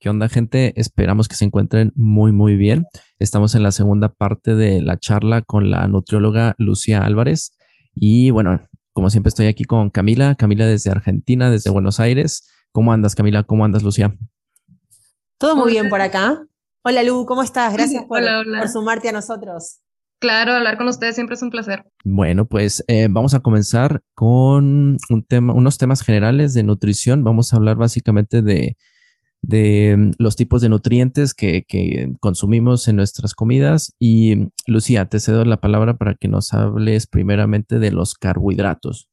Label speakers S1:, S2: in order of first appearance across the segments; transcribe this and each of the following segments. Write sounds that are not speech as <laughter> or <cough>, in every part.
S1: ¿Qué onda, gente? Esperamos que se encuentren muy, muy bien. Estamos en la segunda parte de la charla con la nutrióloga Lucía Álvarez. Y bueno, como siempre estoy aquí con Camila, Camila desde Argentina, desde Buenos Aires. ¿Cómo andas, Camila? ¿Cómo andas, Lucía?
S2: Todo muy bien por acá. Hola, Lu, ¿cómo estás? Gracias por, por sumarte a nosotros.
S3: Claro, hablar con ustedes siempre es un placer.
S1: Bueno, pues eh, vamos a comenzar con un tema, unos temas generales de nutrición. Vamos a hablar básicamente de, de los tipos de nutrientes que, que, consumimos en nuestras comidas. Y Lucía, te cedo la palabra para que nos hables primeramente de los carbohidratos.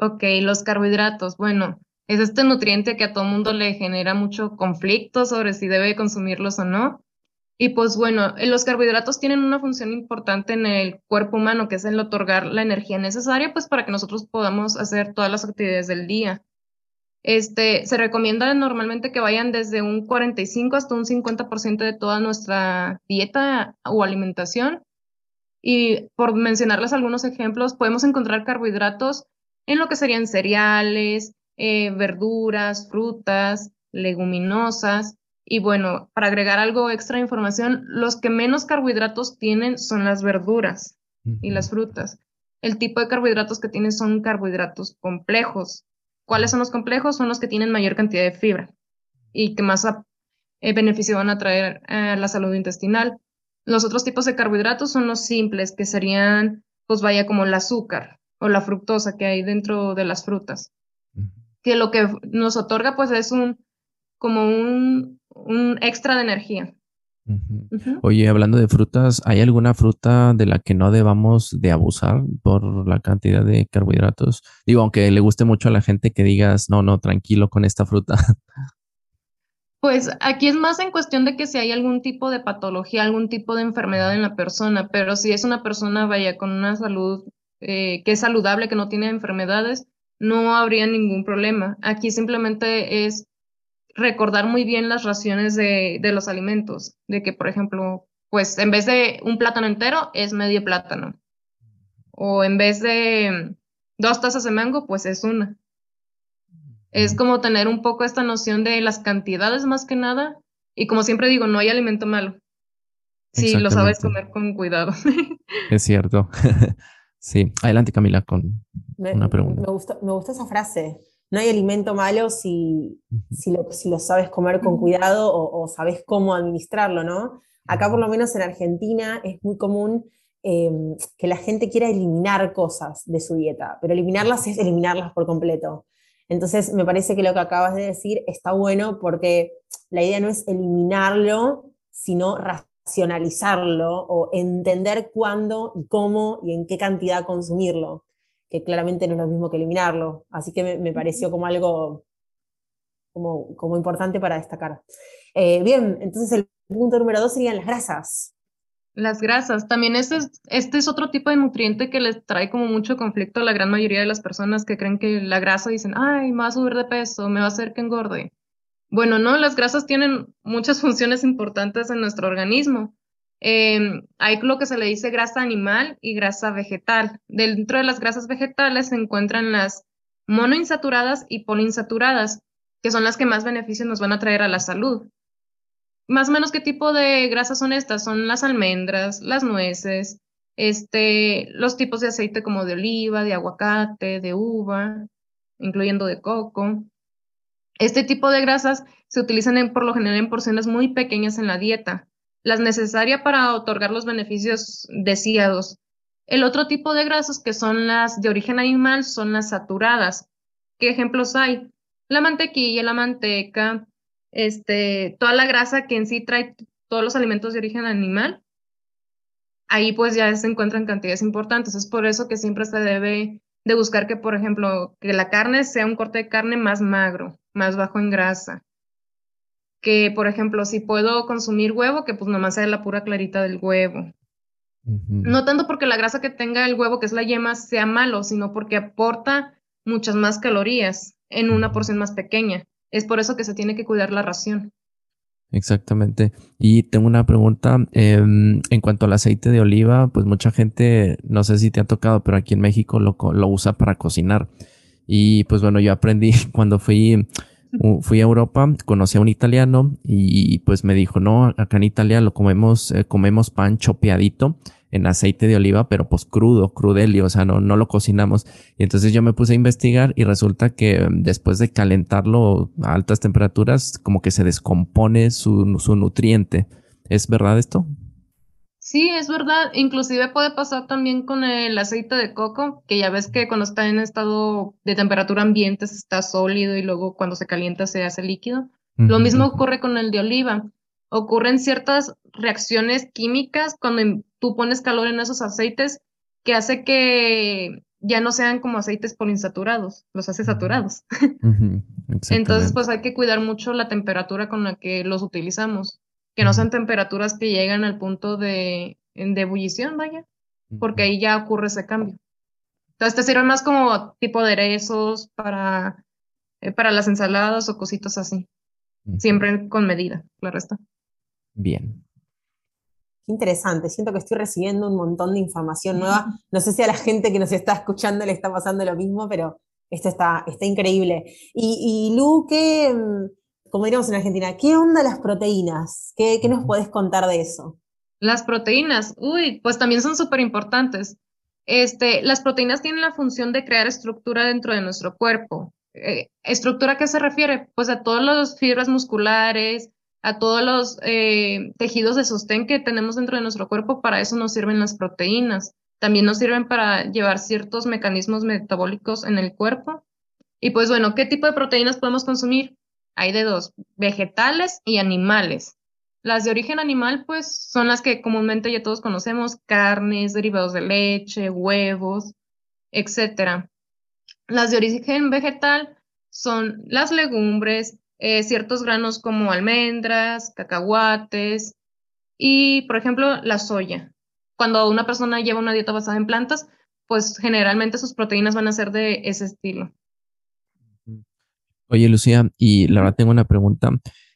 S3: Ok, los carbohidratos. Bueno, es este nutriente que a todo mundo le genera mucho conflicto sobre si debe consumirlos o no. Y pues bueno, eh, los carbohidratos tienen una función importante en el cuerpo humano, que es el otorgar la energía necesaria, pues para que nosotros podamos hacer todas las actividades del día. Este, se recomienda normalmente que vayan desde un 45 hasta un 50% de toda nuestra dieta o alimentación. Y por mencionarles algunos ejemplos, podemos encontrar carbohidratos en lo que serían cereales, eh, verduras, frutas, leguminosas, y bueno, para agregar algo extra de información, los que menos carbohidratos tienen son las verduras y las frutas. El tipo de carbohidratos que tienen son carbohidratos complejos. ¿Cuáles son los complejos? Son los que tienen mayor cantidad de fibra y que más eh, beneficio van a traer a la salud intestinal. Los otros tipos de carbohidratos son los simples, que serían, pues vaya, como el azúcar o la fructosa que hay dentro de las frutas. Que lo que nos otorga, pues, es un, como un, un extra de energía.
S1: Oye, hablando de frutas, ¿hay alguna fruta de la que no debamos de abusar por la cantidad de carbohidratos? Digo, aunque le guste mucho a la gente que digas, no, no, tranquilo con esta fruta. <laughs>
S3: Pues aquí es más en cuestión de que si hay algún tipo de patología, algún tipo de enfermedad en la persona, pero si es una persona, vaya, con una salud eh, que es saludable, que no tiene enfermedades, no habría ningún problema. Aquí simplemente es recordar muy bien las raciones de, de, los alimentos, de que, por ejemplo, pues en vez de un plátano entero, es medio plátano. O en vez de dos tazas de mango, pues es una. Es como tener un poco esta noción de las cantidades más que nada. Y como siempre digo, no hay alimento malo. Si lo sabes comer con cuidado. <laughs>
S1: Es cierto. <laughs> sí, adelante Camila con una pregunta.
S2: Me gusta, me gusta esa frase no hay alimento malo si, si, lo, si lo sabes comer con cuidado o, sabes cómo administrarlo, ¿no? Acá por lo menos en Argentina es muy común em, que la gente quiera eliminar cosas de su dieta, pero eliminarlas es eliminarlas por completo. Entonces me parece que lo que acabas de decir está bueno porque la idea no es eliminarlo, sino racionalizarlo o entender cuándo y cómo y en qué cantidad consumirlo que claramente no es lo mismo que eliminarlo. Así que me, pareció como algo como, como importante para destacar. Eh, bien, entonces el punto número dos serían las grasas.
S3: Las grasas, también este es, este es otro tipo de nutriente que les trae como mucho conflicto a la gran mayoría de las personas que creen que la grasa dicen, ay, me va a subir de peso, me va a hacer que engorde. Bueno, no, las grasas tienen muchas <laughs> funciones importantes en nuestro organismo. Em, hay lo que se le dice grasa animal y grasa vegetal. Dentro de las grasas vegetales se encuentran las monoinsaturadas y poliinsaturadas, que son las que más beneficios nos van a traer a la salud. Más o menos qué tipo de grasas son estas, son las almendras, las nueces, este, los tipos de aceite como de oliva, de aguacate, de uva, incluyendo de coco. Este tipo de grasas se utilizan por lo general en porciones muy pequeñas en la dieta las necesarias para otorgar los beneficios deseados. El otro tipo de grasas que son las de origen animal son las saturadas. ¿Qué ejemplos hay? La mantequilla, la manteca, este, toda la grasa que en sí trae todos los alimentos de origen animal. Ahí pues ya se encuentran cantidades importantes. Es por eso que siempre se debe de buscar que, por ejemplo, que la carne sea un corte de carne más magro, más bajo en grasa que, por ejemplo, si puedo consumir huevo, que pues nomás sea la pura clarita del huevo. No tanto porque la grasa que tenga el huevo, que es la yema, sea malo, sino porque aporta muchas más calorías en una porción más pequeña. Es por eso que se tiene que cuidar la ración.
S1: Exactamente. Y tengo una pregunta em, en cuanto al aceite de oliva, pues mucha gente, no sé si te ha tocado, pero aquí en México lo, lo usa para cocinar. Y pues bueno, yo aprendí <laughs> cuando fui fui a Europa, conocí a un italiano y pues me dijo, no, acá en Italia lo comemos, eh, comemos pan chopeadito en aceite de oliva, pero pues crudo, crudelio, o sea, no, no lo cocinamos. Y entonces yo me puse a investigar y resulta que mm, después de calentarlo a altas temperaturas, como que se descompone su, su nutriente. ¿Es verdad esto?
S3: Sí, es verdad. Inclusive puede pasar también con el aceite de coco, que ya ves que cuando está en estado de temperatura ambiente está sólido y luego cuando se calienta se hace líquido. Lo mismo ocurre con el de oliva. Ocurren ciertas reacciones químicas cuando tú pones calor en esos aceites que hace que ya no sean como aceites poliinsaturados, los hace saturados. <laughs> Entonces, pues hay que cuidar mucho la temperatura con la que los utilizamos que no sean temperaturas que llegan al punto de, de ebullición, vaya, porque ahí ya ocurre ese cambio. Entonces te sirve más como tipo de aderezos para, eh, para las ensaladas o cositas así. Siempre con medida, claro está.
S1: Bien.
S2: Qué interesante, siento que estoy recibiendo un montón de información nueva. <laughs> No sé si a la gente que nos está escuchando le está pasando lo mismo, pero esto está, está increíble. Y, y Lu, ¿qué, mm, como diríamos en Argentina, ¿qué onda las proteínas? ¿Qué, nos puedes contar de eso?
S3: Las proteínas, uy, pues también son súper importantes. Este, las proteínas tienen la función de crear estructura dentro de nuestro cuerpo. Eh, ¿Estructura a qué se refiere? Pues a todas las fibras musculares, a todos los eh, tejidos de sostén que tenemos dentro de nuestro cuerpo, para eso nos sirven las proteínas. También nos sirven para llevar ciertos mecanismos metabólicos en el cuerpo. Y pues bueno, ¿qué tipo de proteínas podemos consumir? Hay de dos, vegetales y animales. Las de origen animal, pues, son las que comúnmente ya todos conocemos, carnes, derivados de leche, huevos, etc. Las de origen vegetal son las legumbres, eh, ciertos granos como almendras, cacahuates y, por ejemplo, la soya. Cuando una persona lleva una dieta basada en plantas, pues generalmente sus proteínas van a ser de ese estilo.
S1: Oye, Lucía, y la verdad tengo una pregunta.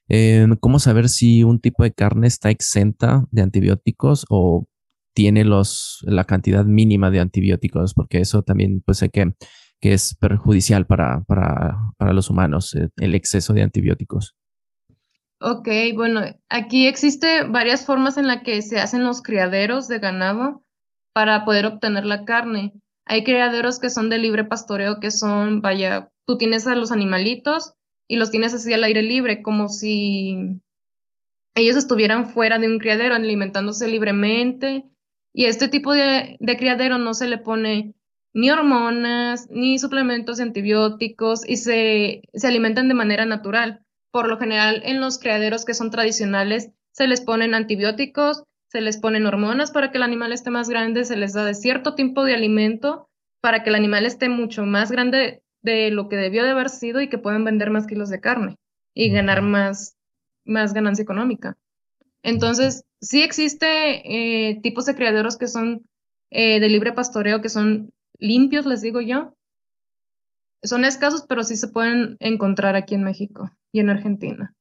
S1: Eh, ¿Cómo saber si un tipo de carne está exenta de antibióticos o tiene los, la cantidad mínima de antibióticos? Porque eso también pues sé que, que es perjudicial para, para, para los humanos, eh, el exceso de antibióticos.
S3: Ok, bueno, aquí existe varias formas en las que se hacen los criaderos de ganado para poder obtener la carne. Hay criaderos que son de libre pastoreo, que son, vaya, tú tienes a los animalitos y los tienes así al aire libre, como si ellos estuvieran fuera de un criadero, alimentándose libremente. Y este tipo de, criadero no se le pone ni hormonas, ni suplementos antibióticos, y se, se alimentan de manera natural. Por lo general, en los criaderos que son tradicionales, se les ponen antibióticos, se les ponen hormonas para que el animal esté más grande, se les da de cierto tipo de alimento para que el animal esté mucho más grande de lo que debió de haber sido y que pueden vender más kilos de carne y ganar más, más ganancia económica. Entonces, sí existe eh, tipos de criaderos que son eh, de libre pastoreo, que son limpios, les digo yo. Son escasos, pero sí se pueden encontrar aquí en México y en Argentina.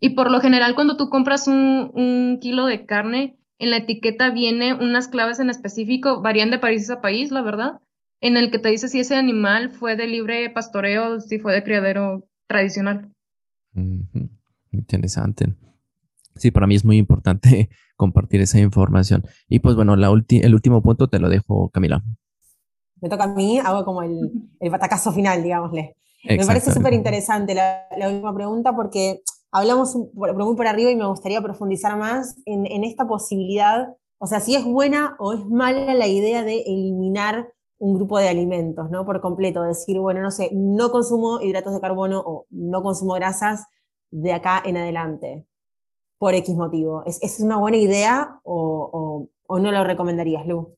S3: Y por lo general, cuando tú compras un, un kilo de carne, en la etiqueta viene unas claves en específico, varían de país a país, la verdad, en el que te dice si ese animal fue de libre pastoreo, si fue de criadero tradicional.
S1: Interesante. Sí, para mí es muy importante <laughs> compartir esa información. Y pues bueno, la el último punto te lo dejo, Camila.
S2: Me toca a mí, hago como el, el batacazo final, digámosle. Me parece súper interesante la, última pregunta porque hablamos muy por arriba y me gustaría profundizar más en, esta posibilidad, o sea, si es buena o es mala la idea de eliminar un grupo de alimentos, ¿no? Por completo, decir, bueno, no sé, no consumo hidratos de carbono o no consumo grasas de acá en adelante, por X motivo. ¿Es, es una buena idea o, no lo recomendarías, Lu?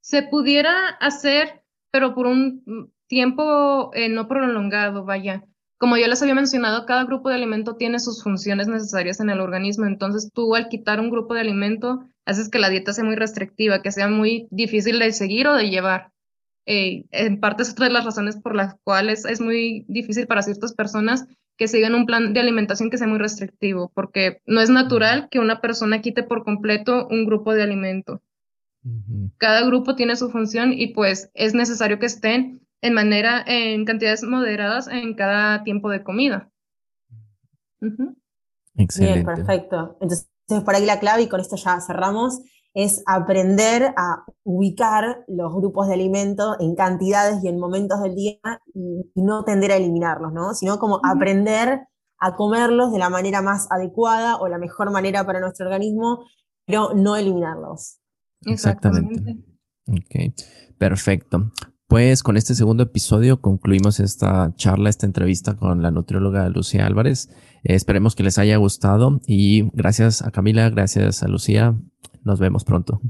S3: Se pudiera hacer, pero por un tiempo eh, no prolongado, vaya. Como ya les había mencionado, cada grupo de alimento tiene sus funciones necesarias en el organismo, entonces tú al quitar un grupo de alimento haces que la dieta sea muy restrictiva, que sea muy difícil de seguir o de llevar. Eh, en parte es otra de las razones por las cuales es muy difícil para ciertas personas que sigan un plan de alimentación que sea muy restrictivo, porque no es natural que una persona quite por completo un grupo de alimento. Cada grupo tiene su función y pues es necesario que estén en manera, en cantidades moderadas en cada tiempo de comida.
S2: Excelente. Bien, perfecto. Entonces, por ahí la clave, y con esto ya cerramos, es aprender a ubicar los grupos de alimentos en cantidades y en momentos del día y, no tender a eliminarlos, ¿no? Sino como aprender a comerlos de la manera más adecuada o la mejor manera para nuestro organismo, pero no eliminarlos.
S1: Exactamente. Ok, perfecto. Pues con este segundo episodio concluimos esta charla, esta entrevista con la nutrióloga Lucía Álvarez. esperemos que les haya gustado y gracias a Camila, gracias a Lucía. Nos vemos pronto.